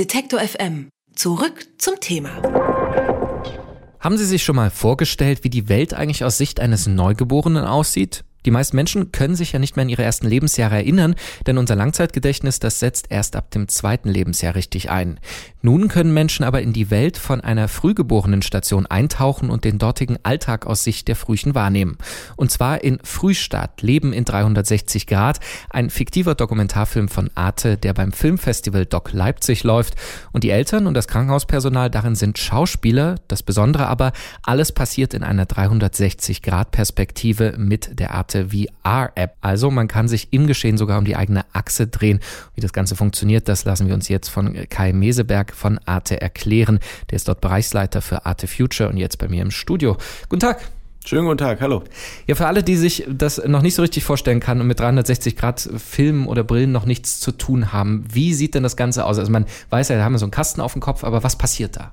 Detektor FM. Zurück zum Thema. Haben Sie sich schon mal vorgestellt, wie die Welt eigentlich aus Sicht eines Neugeborenen aussieht? Die meisten Menschen können sich ja nicht mehr an ihre ersten Lebensjahre erinnern, denn unser Langzeitgedächtnis, das setzt erst ab dem zweiten Lebensjahr richtig ein. Nun können Menschen aber in die Welt von einer frühgeborenen Station eintauchen und den dortigen Alltag aus Sicht der Frühchen wahrnehmen. Und zwar in Frühstart, Leben in 360 Grad, ein fiktiver Dokumentarfilm von Arte, der beim Filmfestival Doc Leipzig läuft. Und die Eltern und das Krankenhauspersonal darin sind Schauspieler. Das Besondere aber, alles passiert in einer 360 Grad Perspektive mit der Art smarte VR-App. Also man kann sich im Geschehen sogar um die eigene Achse drehen. Wie das Ganze funktioniert, das lassen wir uns jetzt von Kai Meseberg von Arte erklären. Der ist dort Bereichsleiter für Arte Future und jetzt bei mir im Studio. Guten Tag. Schönen guten Tag, hallo. Ja, für alle, die sich das noch nicht so richtig vorstellen kann und mit 360 Grad Filmen oder Brillen noch nichts zu tun haben, wie sieht denn das Ganze aus? Also man weiß ja, da haben wir so einen Kasten auf dem Kopf, aber was passiert da?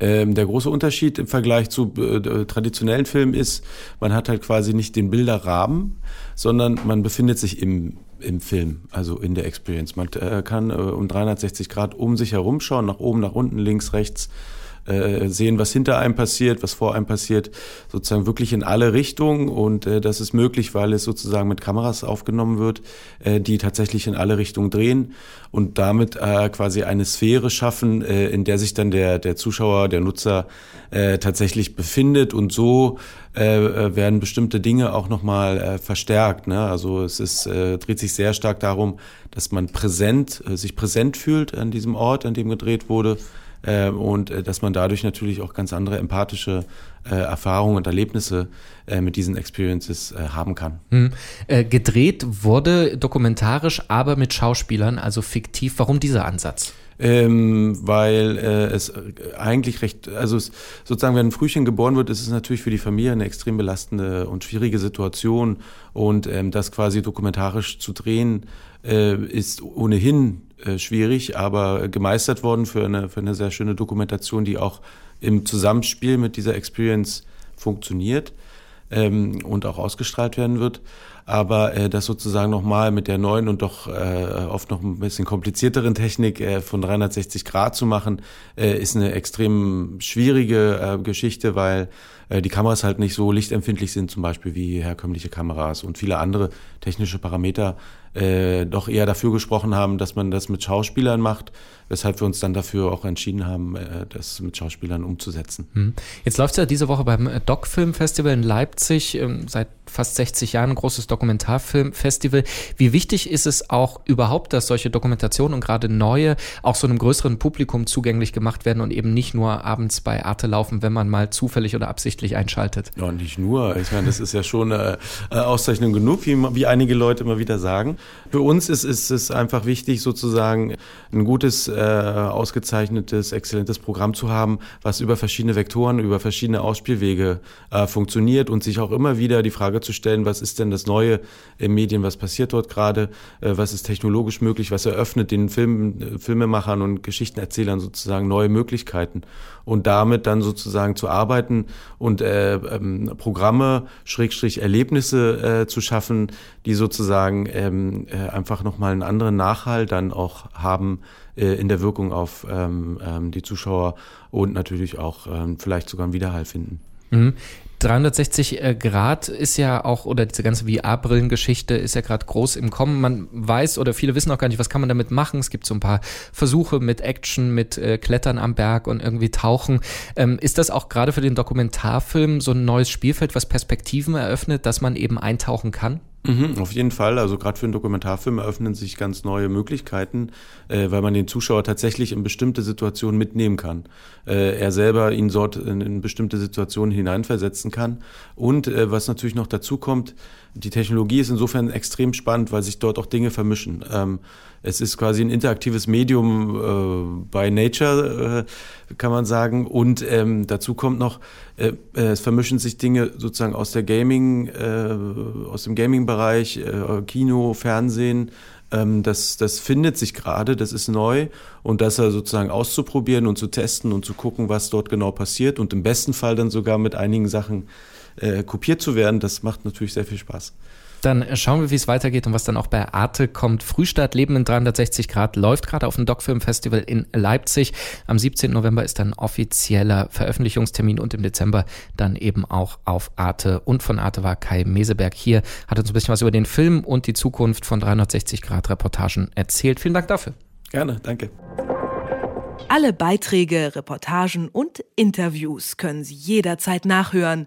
Ähm, der große Unterschied im Vergleich zu äh, traditionellen Filmen ist, man hat halt quasi nicht den Bilderrahmen, sondern man befindet sich im im Film, also in der Experience. Man äh, kann äh, um 360 Grad um sich herum schauen, nach oben, nach unten, links, rechts äh, sehen, was hinter einem passiert, was vor einem passiert, sozusagen wirklich in alle Richtungen. Und äh, das ist möglich, weil es sozusagen mit Kameras aufgenommen wird, äh, die tatsächlich in alle Richtungen drehen und damit äh, quasi eine Sphäre schaffen, äh, in der sich dann der, der Zuschauer, der Nutzer äh, tatsächlich befindet. Und so äh, äh werden bestimmte Dinge auch nochmal äh, verstärkt. Ne? Also es ist, äh, dreht sich sehr stark darum, dass man präsent, äh, sich präsent fühlt an diesem Ort, an dem gedreht wurde äh, und äh, dass man dadurch natürlich auch ganz andere empathische äh, Erfahrungen und Erlebnisse äh, mit diesen Experiences äh, haben kann. Hm. Äh, gedreht wurde dokumentarisch, aber mit Schauspielern, also fiktiv. Warum dieser Ansatz? Ähm, weil äh, es eigentlich recht, also es, sozusagen, wenn ein Frühchen geboren wird, ist es natürlich für die Familie eine extrem belastende und schwierige Situation und ähm, das quasi dokumentarisch zu drehen, äh, ist ohnehin äh, schwierig, aber gemeistert worden für eine, für eine sehr schöne Dokumentation, die auch im Zusammenspiel mit dieser Experience funktioniert ähm, und auch ausgestrahlt werden wird. Aber äh, das sozusagen nochmal mit der neuen und doch äh, oft noch ein bisschen komplizierteren Technik äh, von 360 Grad zu machen, äh, ist eine extrem schwierige äh, Geschichte, weil äh, die Kameras halt nicht so lichtempfindlich sind, zum Beispiel wie herkömmliche Kameras und viele andere technische Parameter äh, doch eher dafür gesprochen haben, dass man das mit Schauspielern macht, weshalb wir uns dann dafür auch entschieden haben, äh, das mit Schauspielern umzusetzen. Hm. Jetzt läuft ja diese Woche beim Doc Film Festival in Leipzig, ähm, seit fast 60 Jahren großes Dokumentarfilmfestival. Wie wichtig ist es auch überhaupt, dass solche Dokumentationen und gerade neue auch so einem größeren Publikum zugänglich gemacht werden und eben nicht nur abends bei Arte laufen, wenn man mal zufällig oder absichtlich einschaltet? Ja, nicht nur. Ich meine, das ist ja schon eine Auszeichnung genug, wie, wie einige Leute immer wieder sagen. Für uns ist, ist es einfach wichtig, sozusagen ein gutes, äh, ausgezeichnetes, exzellentes Programm zu haben, was über verschiedene Vektoren, über verschiedene Ausspielwege äh, funktioniert und sich auch immer wieder die Frage zu stellen, was ist denn das Neue im Medien, was passiert dort gerade, äh, was ist technologisch möglich, was eröffnet den Film, äh, Filmemachern und Geschichtenerzählern sozusagen neue Möglichkeiten und damit dann sozusagen zu arbeiten und äh, ähm, Programme, Schrägstrich Erlebnisse äh, zu schaffen, die sozusagen ähm, äh, einfach nochmal einen anderen Nachhalt dann auch haben äh, in der Wirkung auf ähm, ähm, die Zuschauer und natürlich auch ähm, vielleicht sogar einen Widerhall finden. Mhm. 360 äh, Grad ist ja auch, oder diese ganze VR-Brillengeschichte ist ja gerade groß im Kommen. Man weiß oder viele wissen auch gar nicht, was kann man damit machen. Es gibt so ein paar Versuche mit Action, mit äh, Klettern am Berg und irgendwie Tauchen. Ähm, ist das auch gerade für den Dokumentarfilm so ein neues Spielfeld, was Perspektiven eröffnet, dass man eben eintauchen kann? Mhm, auf jeden Fall. Also gerade für einen Dokumentarfilm eröffnen sich ganz neue Möglichkeiten, äh, weil man den Zuschauer tatsächlich in bestimmte Situationen mitnehmen kann. Äh, er selber ihn dort in, in, bestimmte Situationen hineinversetzen kann. Und äh, was natürlich noch dazu kommt, die Technologie ist insofern extrem spannend, weil sich dort auch Dinge vermischen. Ähm, es ist quasi ein interaktives Medium äh, by Nature, äh, kann man sagen. Und ähm, dazu kommt noch, äh, äh es vermischen sich Dinge sozusagen aus der Gaming, äh, aus dem Gaming-Bereich, äh, Kino, Fernsehen. Ähm, das, das findet sich gerade, das ist neu und das sozusagen auszuprobieren und zu testen und zu gucken, was dort genau passiert und im besten Fall dann sogar mit einigen Sachen äh, kopiert zu werden, das macht natürlich sehr viel Spaß. Dann schauen wir, wie es weitergeht und was dann auch bei Arte kommt. Frühstart Leben in 360 Grad läuft gerade auf dem Doc-Film Festival in Leipzig. Am 17. November ist dann offizieller Veröffentlichungstermin und im Dezember dann eben auch auf Arte. Und von Arte war Kai Meseberg hier, hat uns ein bisschen was über den Film und die Zukunft von 360 Grad Reportagen erzählt. Vielen Dank dafür. Gerne, danke. Alle Beiträge, Reportagen und Interviews können Sie jederzeit nachhören